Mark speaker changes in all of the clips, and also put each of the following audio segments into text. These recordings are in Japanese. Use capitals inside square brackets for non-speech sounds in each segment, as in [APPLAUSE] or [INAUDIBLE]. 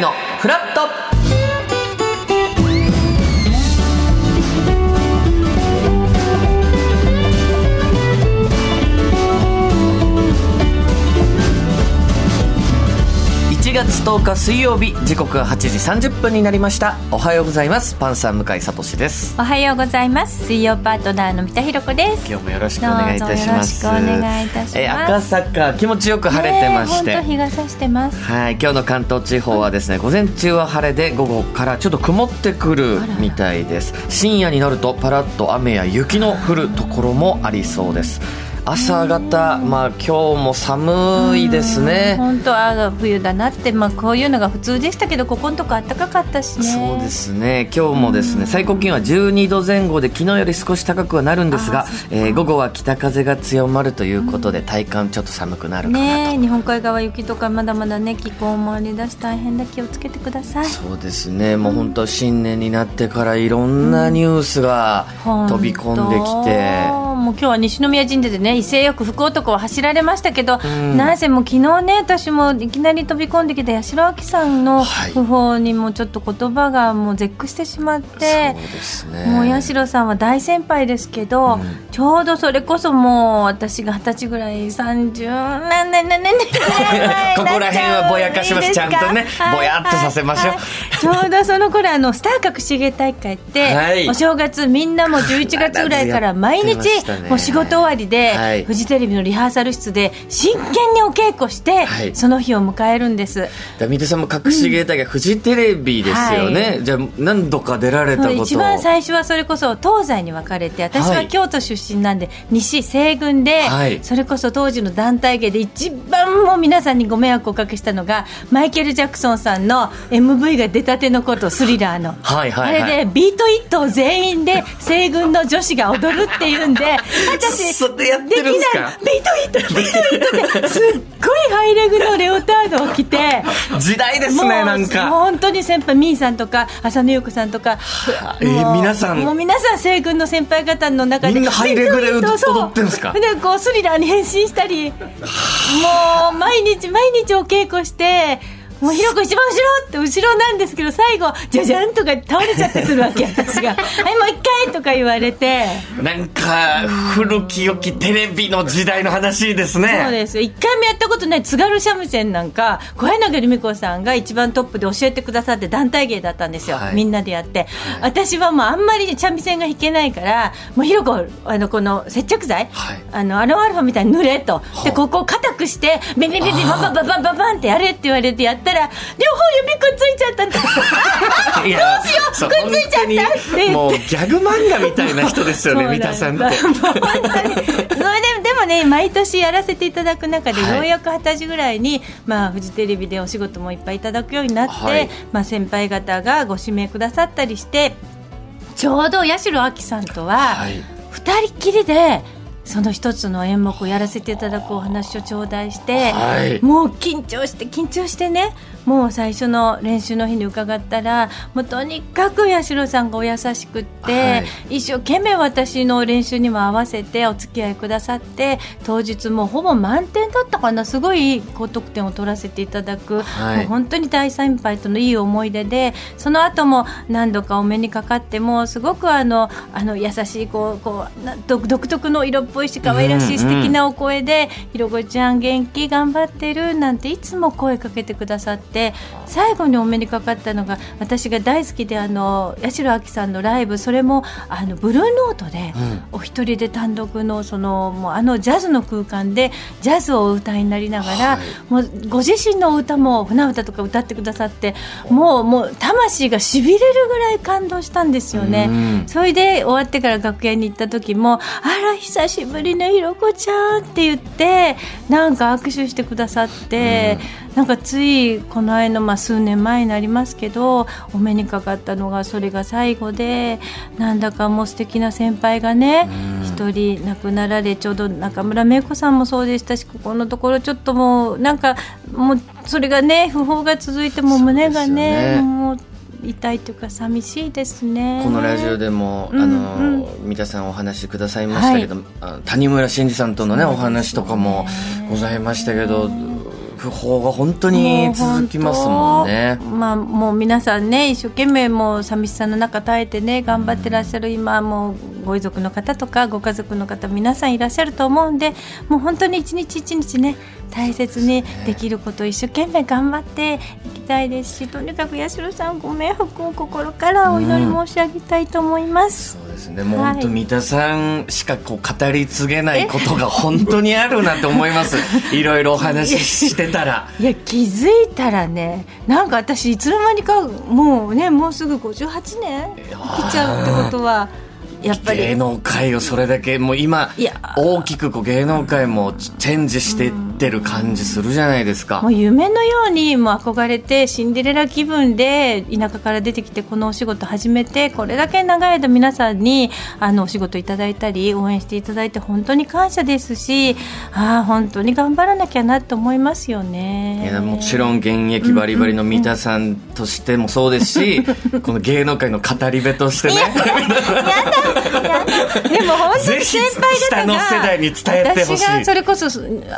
Speaker 1: のフラット月10日水曜日時刻は8時30分になりました。おはようございます。パンサー向井聡です。
Speaker 2: おはようございます。水曜パートナーの三田寛子です。
Speaker 1: 今日もよろしくお願いいたします。
Speaker 2: よろしくお願いいたします。
Speaker 1: えー赤坂気持ちよく晴れてまして、
Speaker 2: ね、日が差してます。
Speaker 1: はい今日の関東地方はですね午前中は晴れで午後からちょっと曇ってくるみたいです。深夜になるとパラッと雨や雪の降るところもありそうです朝方、まあ今日も寒いですね。
Speaker 2: 本当あ冬だなって、まあこういうのが普通でしたけど、ここのとこ暖かかったしね。
Speaker 1: そうですね。今日もですね、最高気温は12度前後で昨日より少し高くはなるんですが、えー、午後は北風が強まるということで、体感ちょっと寒くなるかなと。
Speaker 2: ね、日本海側雪とかまだまだね気候もありだし大変だ気をつけてください。
Speaker 1: そうですね。もう本当新年になってからいろんなニュースが飛び込んできて。
Speaker 2: もう今日は西宮神社でね威勢よく福男を走られましたけど、うん、なぜも昨日ね私もいきなり飛び込んできた八代亜紀さんの訃報にもちょっと言葉がもう絶句してしまって、
Speaker 1: はい、
Speaker 2: もう八代さんは大先輩ですけど、うん、ちょうどそれこそもう私が二十歳ぐらい30何年何年 [LAUGHS]
Speaker 1: ここら辺はぼやかします。ちゃんとね、ぼやっとさせましょう、
Speaker 2: ちょうどその頃あのスター隠し芸大会って、はい、お正月みんなも11月ぐらいから毎日 [LAUGHS] もう仕事終わりで、はい、フジテレビのリハーサル室で真剣にお稽古して、はい、その日を迎えるんです。
Speaker 1: 三手さんも隠し芸大会、うん、フジテレビですよね、はい、じゃあ何度か出られたこと
Speaker 2: 一番最初はそれこそ東西に分かれて私は京都出身なんで、西西軍で、それこそ当時の団体芸で一番も皆さんにご迷惑をおかけしたのがマイケル・ジャクソンさんの MV が出たてのこと Thriller の、
Speaker 1: はいはいはい、
Speaker 2: あれで Beat It を全員で西軍の女子が踊るっていうんで私
Speaker 1: それやってるんですか？
Speaker 2: Beat It Beat It ですっごいハイレグのレオタードを着て
Speaker 1: 時代ですねなんか。
Speaker 2: 本当に先輩ミーさんとか浅野ゆう子さんとか
Speaker 1: えー、皆さん。
Speaker 2: もう皆さん西軍の先輩方の中で
Speaker 1: みんなハイレグで踊ってるんですか？で
Speaker 2: こうスリラーに変身したりもう毎日毎日お稽古してもうひろこ一番後ろって後ろなんですけど最後じゃじゃんとか倒れちゃってするわけ [LAUGHS] 私が「はいもう一回」とか言われて。
Speaker 1: なんか古き良きテレビの時代の話ですね。
Speaker 2: そうです一回もやったことない津軽三味線なんか小柳ルミ子さんが一番トップで教えてくださって団体芸だったんですよ、はい、みんなでやって、はい、私はもうあんまり三味線が弾けないからもうひろこあのこの接着剤、はい、あのアロンアルファみたいに塗れと。でここを硬くしてビビビビババババババンってやれって言われてやってったら両方指くっついちゃったんだどうしよう。くっついちゃった。
Speaker 1: もうギャグ漫画みたいな人ですよね三田さんって。そ
Speaker 2: れででもね毎年やらせていただく中で、ようやく二十歳ぐらいに、まあ、フジテレビでお仕事もいっぱいいただくようになって、はい、まあ、先輩方がご指名くださったりしてちょうど八代亜紀さんとは二人きりでその一つの演目をやらせていただくお話を頂戴して、はい、もう緊張して緊張してねもう最初の練習の日に伺ったらもうとにかく八代さんがお優しくって、はい、一生懸命私の練習にも合わせてお付き合いくださって当日もほぼ満点だったかな。すごい高得点を取らせていただく、はい、本当に大先輩とのいい思い出でその後も何度かお目にかかってもすごくあのあの優しいこうこう独特の色っぽいし可愛らしい素敵なお声で「ひろこちゃん元気？頑張ってる」なんていつも声かけてくださって最後にお目にかかったのが私が大好きであの八代亜紀さんのライブそれもあのブルーノートで、お一人で単独のそのもうあのジャズの空間でジャズをお歌いになりながら、はい、もうご自身の歌も船歌とか歌ってくださってもうもう魂がしびれるぐらい感動したんですよね。それで終わってから楽屋に行った時もあら久しぶりねひろこちゃんって言ってなんか握手してくださって、うん、なんかついこの間の、まあ、数年前になりますけどお目にかかったのがそれが最後でなんだかもう素敵な先輩がね一人亡くなられちょうど中村芽子さんもそうでしたしここのところちょっともうなんかもうそれがね訃報が続いても胸がね、ね、もう痛いというか寂しいですね。
Speaker 1: このラジオでも、うん、あの、うん、三田さんお話しくださいましたけど、はい、谷村新司さんとのね、ね、お話とかもございましたけど訃報が本当に続きますもんね。
Speaker 2: まあ、もう皆さんね、一生懸命もう寂しさの中耐えてね、頑張ってらっしゃる今、もうご遺族の方とか、ご家族の方、皆さんいらっしゃると思うんで、もう本当に一日一日ね、大切にできることを一生懸命頑張っていきたいですしとにかく八代さんご冥福を心からお祈り申し上げたいと思います、
Speaker 1: うん、そうですね。もう本当、三田さんしかこう語り継げないことが本当にあるなと思います。[LAUGHS] いろいろお話ししてたら。
Speaker 2: いや気づいたらねなんか私いつの間にかもうねもうすぐ58年生きちゃうってことは
Speaker 1: やっぱり。芸能界をそれだけもう今大きくこう芸能界もチェンジしていってる感じするじゃないですか、
Speaker 2: もう夢のようにもう憧れてシンデレラ気分で田舎から出てきてこのお仕事始めてこれだけ長い間皆さんにあのお仕事いただいたり応援していただいて本当に感謝ですしああ本当に頑張らなきゃなと思いますよね。
Speaker 1: いやもちろん現役バリバリの三田さんとしてもそうですし、[LAUGHS] この芸能界の語り部としてね。や
Speaker 2: だでも本当に先輩方が
Speaker 1: 世代に伝えてほしい。私
Speaker 2: がそれこそ、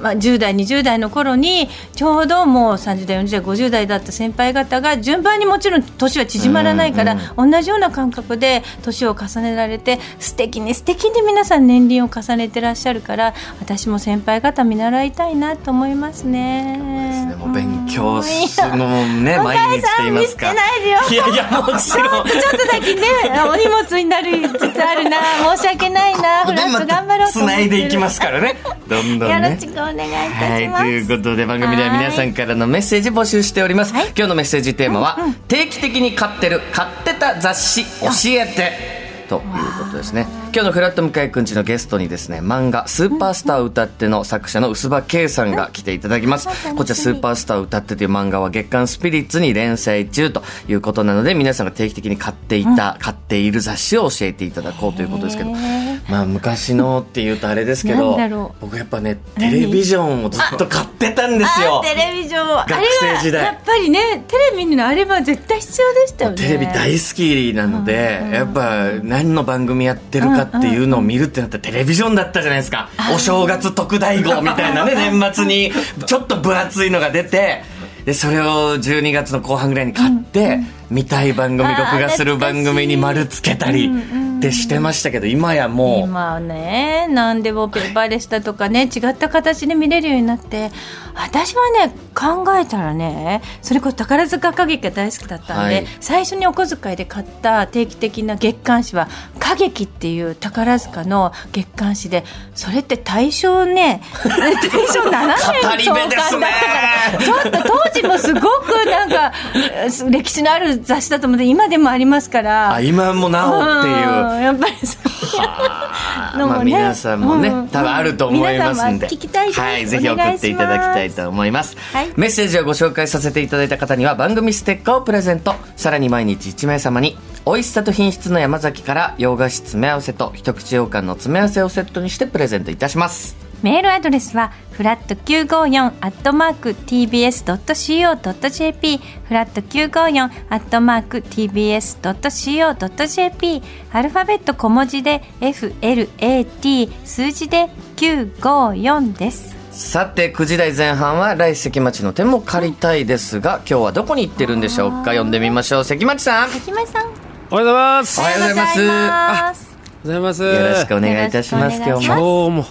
Speaker 2: まあ、10代20代の頃にちょうどもう30代40代50代だった先輩方が順番にもちろん年は縮まらないから、同じような感覚で年を重ねられて素敵に素敵に皆さん年輪を重ねてらっしゃるから私も先輩方見習いたいなと思いますね。
Speaker 1: すね。もう勉強するのもね毎日と言いますか。いやいやもちろん。ちょ
Speaker 2: っとだけねお荷物になるつつあるな。申し訳ないな。フランス頑張ろうと
Speaker 1: つないでいきますからね。どんどん、
Speaker 2: ね、よろしくお願いし
Speaker 1: はい、ということで番組では皆さんからのメッセージ募集しております、はい、今日のメッセージテーマは、うんうん、定期的に買ってる買ってた雑誌教えてということですね今日のフラット向井くんちのゲストにですね漫画「スーパースター歌って」の作者の薄葉圭さんが来ていただきます。こちら「スーパースター歌って」という漫画は月刊スピリッツに連載中ということなので皆さんが定期的に買っていた、買っている雑誌を教えていただこうということですけどまあ昔のっていうとあれですけど僕やっぱねテレビジョンをずっと買ってたんですよ。
Speaker 2: テレビジョン学
Speaker 1: 生時代。
Speaker 2: やっぱりねテレビのあれは絶対必要でしたよね。
Speaker 1: テレビ大好きなので、やっぱ何の番組やってるかっていうのを見るってなったらテレビジョンだったじゃないですか。お正月特大号みたいなね [LAUGHS] 年末にちょっと分厚いのが出てでそれを12月の後半ぐらいに買って、見たい番組録画する番組に丸つけたりってしてましたけど今やもう。
Speaker 2: 今ね何でもペーパーレスだとかね違った形で見れるようになって私はね考えたらねそれこそ宝塚歌劇が大好きだったんで、はい、最初にお小遣いで買った定期的な月刊誌は歌劇っていう宝塚の月刊誌でそれって大正ね [LAUGHS] 大正7年創刊だったからちょっと当時もすごくなんか歴史のある雑誌だと思って今でもありますから。
Speaker 1: あ今もなおっていう、
Speaker 2: やっぱりそう。
Speaker 1: のもね、まあ、皆さんもね、うん、多分あると思いますんで。
Speaker 2: 聞きたい
Speaker 1: はい、ぜひ送っていただきたいと思います、はい、メッセージをご紹介させていただいた方には番組ステッカーをプレゼント。さらに毎日1名様に美味しさと品質の山崎から洋菓子詰め合わせと一口羊羹の詰め合わせをセットにしてプレゼントいたします
Speaker 2: メールアドレスはフラット954アットマーク tbs.co.jp フラット954アットマーク tbs.co.jp アルファベット小文字で FLAT 数字で954です。
Speaker 1: さて9時台前半は来関町の手も借りたいですが今日はどこに行ってるんでしょうか？呼んでみましょう。関町さん。
Speaker 2: 関町さん。
Speaker 3: おはようございます。
Speaker 1: おはようございます。おはよう
Speaker 3: ございます。よ
Speaker 1: ろしくお願いいたします。今日
Speaker 3: も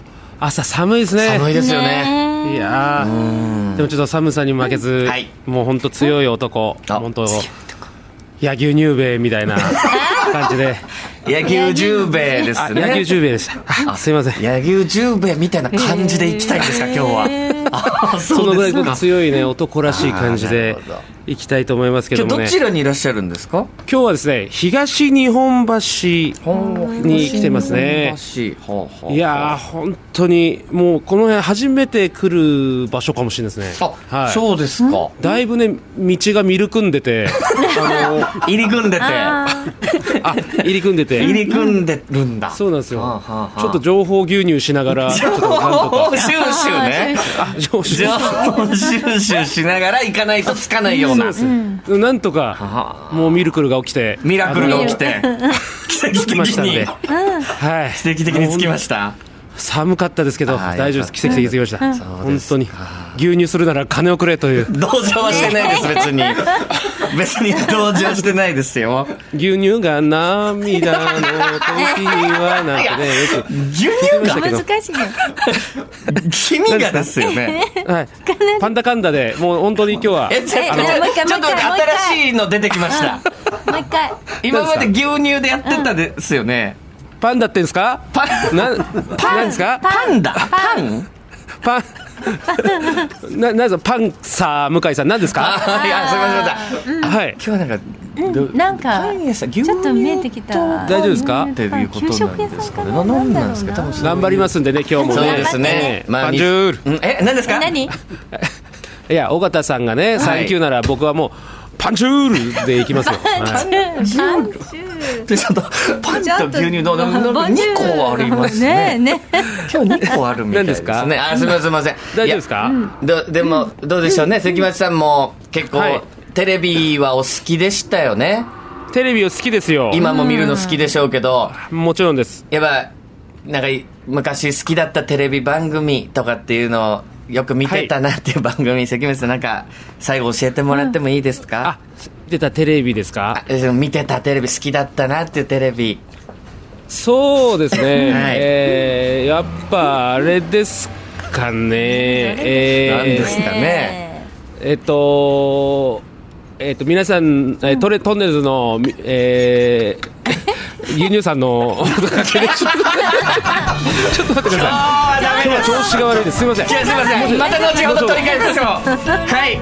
Speaker 3: 朝寒いですね。
Speaker 1: 寒いですよね。
Speaker 3: いやでもちょっと寒さに負けず、はい、もう本当強い男本当野球入米みたいな感じで
Speaker 1: 野球十兵衛ですね。
Speaker 3: 野球十兵衛でした。すいません。
Speaker 1: 野球十兵衛みたいな感じでいきたいんですか [LAUGHS] 今日
Speaker 3: は。[LAUGHS] そのぐらい強いね男らしい感じで行きたいと思いますけども
Speaker 1: ね。どちらにいらっしゃるんですか？
Speaker 3: 今日はですね東日本橋に来てますね。いや本当にもうこの辺初めて来る場所かもしれないですね。
Speaker 1: はい、そうですか。
Speaker 3: だいぶね道がミル組んでて。[LAUGHS]
Speaker 1: あの入り組んでて。あ
Speaker 3: 入り組んでて
Speaker 1: 入り組んでるんだ。
Speaker 3: そうなんですよ。ちょっと情報牛乳しながらちょっとなんと。
Speaker 1: か収集ね。情報収集。しながら行かないとつかないような。
Speaker 3: うなんとかもうミルクルが起きて。
Speaker 1: ミラクルが起きて。奇跡的に。
Speaker 3: はい。
Speaker 1: 奇跡的につきました。
Speaker 3: 寒かったですけど大丈夫です。奇跡的につきました。本当に牛乳するなら金をくれという。
Speaker 1: 同情はしてないです別に別に同情してないですよ。
Speaker 3: 牛乳が涙の時にはなんてねよく
Speaker 1: 牛乳が？
Speaker 2: 難しいね
Speaker 1: 君がですよね。
Speaker 3: はい、パンダカンダでもう本当に今日は
Speaker 1: えちょっと新しいの出てきました。
Speaker 2: もう一回。
Speaker 1: 今まで牛乳でやってたですよね。
Speaker 3: パンダってんですか？
Speaker 1: パン。
Speaker 3: ななんですか？
Speaker 1: パンダパン。
Speaker 3: パン [LAUGHS] ななんですかパンサー向井さん何ですか？
Speaker 1: あいやすみませんすみません。
Speaker 3: はい。
Speaker 1: 今日はなんかど
Speaker 2: なんか
Speaker 1: パン屋さん牛乳
Speaker 2: ちょっと見えてきた。
Speaker 3: 大丈夫ですか？
Speaker 1: っていうことなんですかねな
Speaker 2: な
Speaker 1: なんな。んですか多分
Speaker 3: 頑張りますんでね今日もね。
Speaker 1: そうですね。
Speaker 3: ええ。
Speaker 1: まあ
Speaker 3: ジュール。
Speaker 1: うん。え何ですか？
Speaker 2: 何？[LAUGHS]
Speaker 3: いや尾形さんがねサンキューなら僕はもうパンチュールでいきますよ、[LAUGHS] はい
Speaker 1: でちょっとパンと牛乳のなんか2個ありますね。
Speaker 2: ね
Speaker 1: 今日2個あるみたいです
Speaker 3: 何
Speaker 1: ね。あすみませんすみません。
Speaker 3: 大丈夫ですか、
Speaker 1: でもどうでしょうね。関町さんも結構、
Speaker 3: はい。
Speaker 1: テレビはお好きでしたよね？
Speaker 3: テレビを好きですよ。
Speaker 1: 今も見るの好きでしょうけど。
Speaker 3: もちろんです。
Speaker 1: やっぱなんか昔好きだったテレビ番組とかっていうのをよく見てたなっていう番組、関町さんなんか最後教えてもらってもいいですか？
Speaker 3: あ、出たテレビですか？
Speaker 1: あ見てたテレビ好きだったなっていうテレビ。
Speaker 3: そうですね、
Speaker 1: はい。
Speaker 3: えーやっぱあれですかね。えー
Speaker 1: 何ですかね？
Speaker 3: えっとえっと皆さん、えートレトンネルズの、みえー、[LAUGHS] 輸入さんの [LAUGHS] ちょっと待ってください今日は調子が悪いです。すみません。
Speaker 1: すいません。また後ほど取り返しましょう。はい